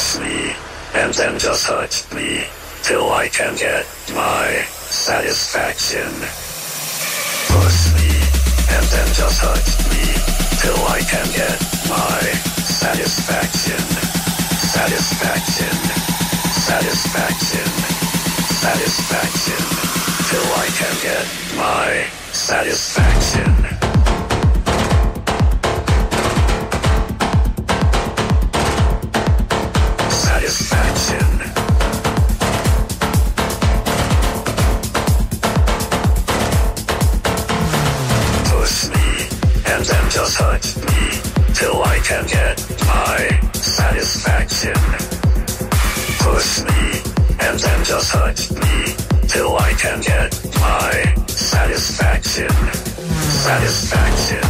push me, and then just hurt me, till I can get my satisfaction. Push me, and then just hurt me, till I can get my satisfaction. Satisfaction, satisfaction, satisfaction, till I can get my. Satisfaction. Just hurt me, till I can get my satisfaction. Push me, and then just hurt me, till I can get my. Satisfaction. Satisfaction.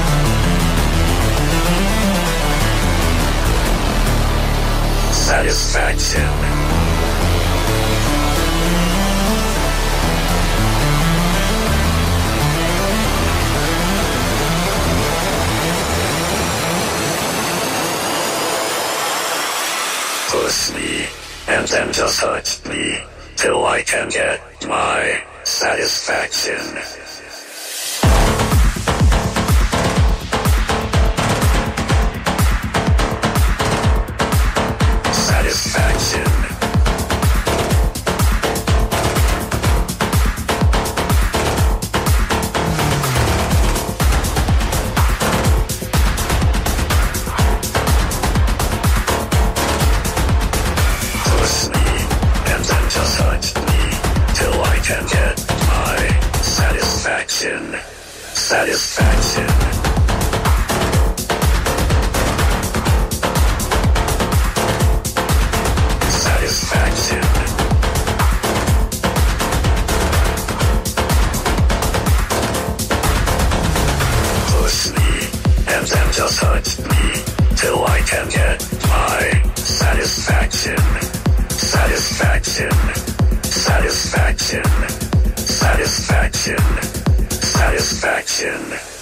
Satisfaction. Push me, and then just hurt me, till I can get my satisfaction. Satisfaction. Satisfaction. Just hurt me, till I can get my. Satisfaction. Satisfaction.